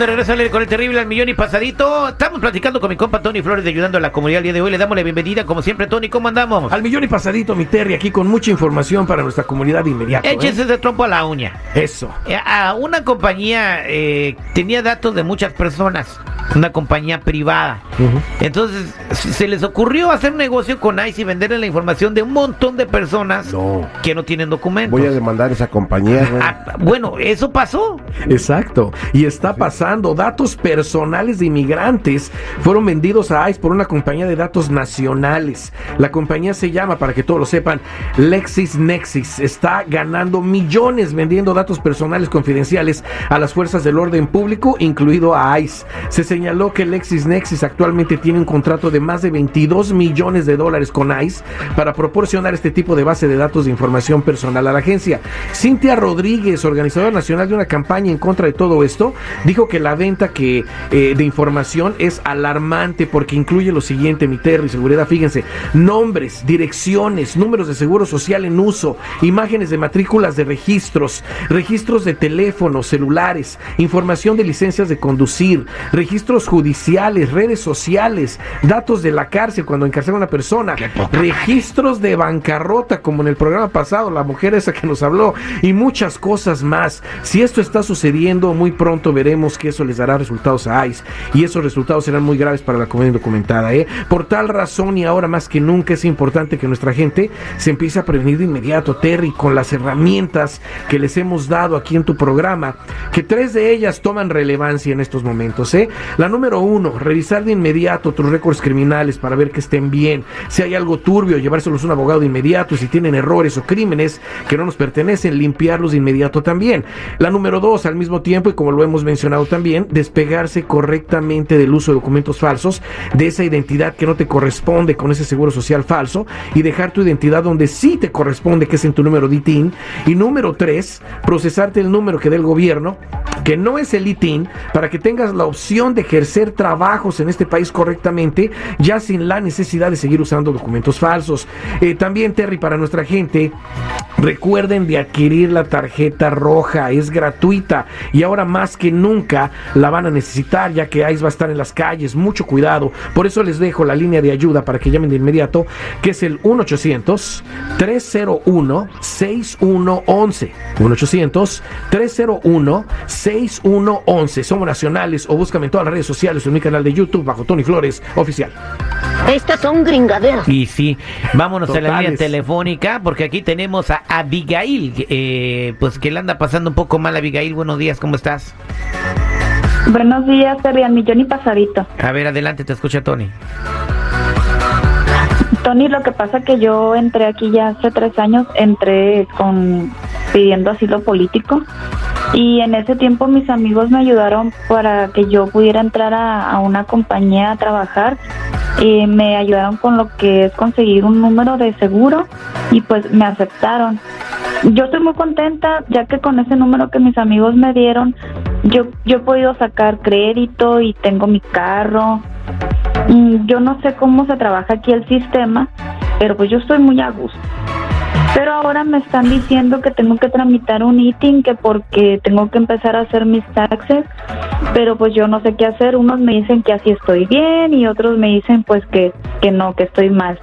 de regreso con el terrible al millón y pasadito. Estamos platicando con mi compa Tony Flores de ayudando a la comunidad el día de hoy. Le damos la bienvenida, como siempre, Tony. ¿Cómo andamos? Al millón y pasadito, mi Terry, aquí con mucha información para nuestra comunidad de inmediato. ¿eh? Échese de trompo a la uña. Eso. Eh, a una compañía eh, tenía datos de muchas personas una compañía privada. Entonces, se les ocurrió hacer negocio con ICE y venderle la información de un montón de personas que no tienen documentos. Voy a demandar esa compañía. Ah, bueno, eso pasó. Exacto. Y está pasando. Datos personales de inmigrantes fueron vendidos a ICE por una compañía de datos nacionales. La compañía se llama, para que todos lo sepan, LexisNexis. Está ganando millones vendiendo datos personales confidenciales a las fuerzas del orden público, incluido a ICE. Se señaló que LexisNexis actualmente tiene un contrato de más de 22 millones de dólares con ICE para proporcionar este tipo de base de datos de información personal a la agencia. Cintia Rodríguez, organizadora nacional de una campaña en contra de todo esto, dijo que la venta que, eh, de información es alarmante porque incluye lo siguiente, mi y seguridad, fíjense, nombres, direcciones, números de seguro social en uso, imágenes de matrículas de registros, registros de teléfonos, celulares, información de licencias de conducir, registros judiciales, redes sociales, datos de la cárcel cuando encarcela a una persona, registros de bancarrota, como en el programa pasado, la mujer esa que nos habló, y muchas cosas más. Si esto está sucediendo, muy pronto veremos que eso les dará resultados a ICE, y esos resultados serán muy graves para la comunidad documentada. ¿eh? Por tal razón, y ahora más que nunca, es importante que nuestra gente se empiece a prevenir de inmediato, Terry, con las herramientas que les hemos dado aquí en tu programa, que tres de ellas toman relevancia en estos momentos. ¿eh? La número uno, revisar de inmediato tus récords criminales para ver que estén bien. Si hay algo turbio, llevárselos a un abogado de inmediato. Si tienen errores o crímenes que no nos pertenecen, limpiarlos de inmediato también. La número dos, al mismo tiempo, y como lo hemos mencionado también, despegarse correctamente del uso de documentos falsos, de esa identidad que no te corresponde con ese seguro social falso y dejar tu identidad donde sí te corresponde, que es en tu número de ITIN. Y número tres, procesarte el número que dé el gobierno, que no es el ITIN, para que tengas la opción de ejercer trabajos en este país correctamente, ya sin la necesidad de seguir usando documentos falsos. Eh, también, Terry, para nuestra gente, recuerden de adquirir la tarjeta roja, es gratuita y ahora más que nunca la van a necesitar, ya que ICE va a estar en las calles, mucho cuidado. Por eso les dejo la línea de ayuda para que llamen de inmediato, que es el 1-800-301-6111. 1-800-301-6111. Somos nacionales o búscame en todas las redes sociales en mi canal de YouTube bajo Tony Flores Oficial. Estas son gringaderas. Y sí, vámonos a la línea telefónica porque aquí tenemos a Abigail, eh, pues que le anda pasando un poco mal. Abigail, buenos días, ¿cómo estás? Buenos días, Serian Millón y Pasadito. A ver, adelante, te escucha Tony. Tony, lo que pasa que yo entré aquí ya hace tres años, entré con pidiendo asilo político y en ese tiempo mis amigos me ayudaron para que yo pudiera entrar a, una compañía a trabajar. y me ayudaron con lo que es conseguir un número de seguro y pues me aceptaron. Yo estoy muy contenta ya que con ese número que mis amigos me dieron, yo, yo he podido sacar crédito y tengo mi carro. Mm, yo no sé cómo se trabaja aquí el sistema, pero pues yo estoy muy a gusto. Pero ahora me están diciendo que tengo que tramitar un ITIN, que porque tengo que empezar a hacer mis taxes, pero pues yo no sé qué hacer. Unos me dicen que así estoy bien y otros me dicen pues que, que no, que estoy mal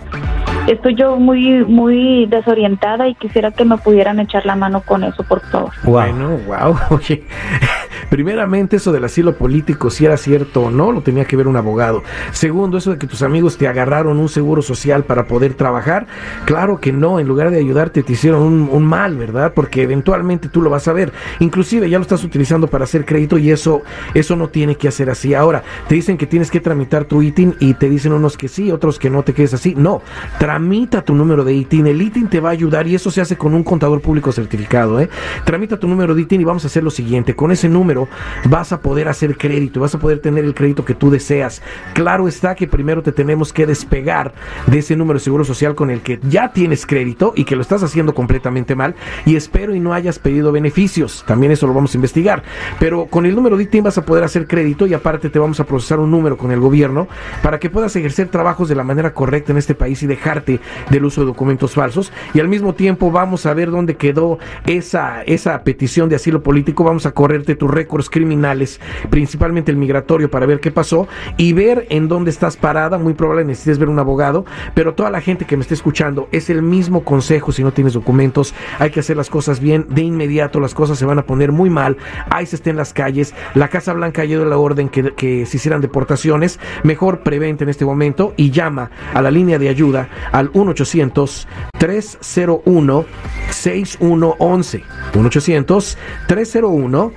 estoy yo muy muy desorientada y quisiera que me pudieran echar la mano con eso, por favor. Bueno, wow, oye, primeramente eso del asilo político, si era cierto o no, lo tenía que ver un abogado. Segundo, eso de que tus amigos te agarraron un seguro social para poder trabajar, claro que no, en lugar de ayudarte te hicieron un, mal, ¿verdad? Porque eventualmente tú lo vas a ver. Inclusive ya lo estás utilizando para hacer crédito y eso, eso no tiene que hacer así. Ahora, te dicen que tienes que tramitar tu ITIN y te dicen unos que sí, otros que no te quedes así. No, tramita tu número de ITIN. El ITIN te va a ayudar y eso se hace con un contador público certificado. ¿eh? Tramita tu número de ITIN y vamos a hacer lo siguiente. Con ese número vas a poder hacer crédito, vas a poder tener el crédito que tú deseas. Claro está que primero te tenemos que despegar de ese número de seguro social con el que ya tienes crédito y que lo estás haciendo completamente mal. Y espero y no hayas pedido beneficios. También eso lo vamos a investigar. Pero con el número de ITIN vas a poder hacer crédito y aparte te vamos a procesar un número con el gobierno para que puedas ejercer trabajos de la manera correcta en este país y dejarte del uso de documentos falsos y al mismo tiempo vamos a ver dónde quedó esa, esa petición de asilo político, vamos a correrte tu récord récords criminales, principalmente el migratorio, para ver qué pasó y ver en dónde estás parada. Muy probable necesites ver un abogado, pero toda la gente que me esté escuchando es el mismo consejo si no tienes documentos. Hay que hacer las cosas bien de inmediato, las cosas se van a poner muy mal. ICE está en las calles, la Casa Blanca ha ido la orden que, que se hicieran deportaciones. Mejor prevente en este momento y llama a la línea de ayuda al 1-800-301-6111. 1-800-301-6111.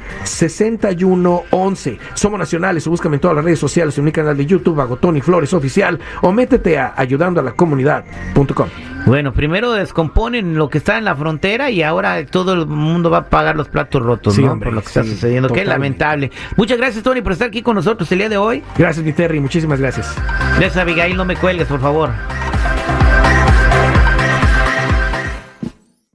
Somos nacionales o búscame en todas las redes sociales en mi canal de YouTube, hago Tony Flores Oficial, o métete a ayudando a la comunidad.com. Bueno, primero descomponen lo que está en la frontera y ahora todo el mundo va a pagar los platos rotos, Sí, ¿no? hombre, por lo que está sucediendo. Qué totalmente. lamentable. Muchas gracias, Tony, por estar aquí con nosotros el día de hoy. Gracias, mi Terry, muchísimas gracias. Gracias, Abigail, no me cuelgues, por favor.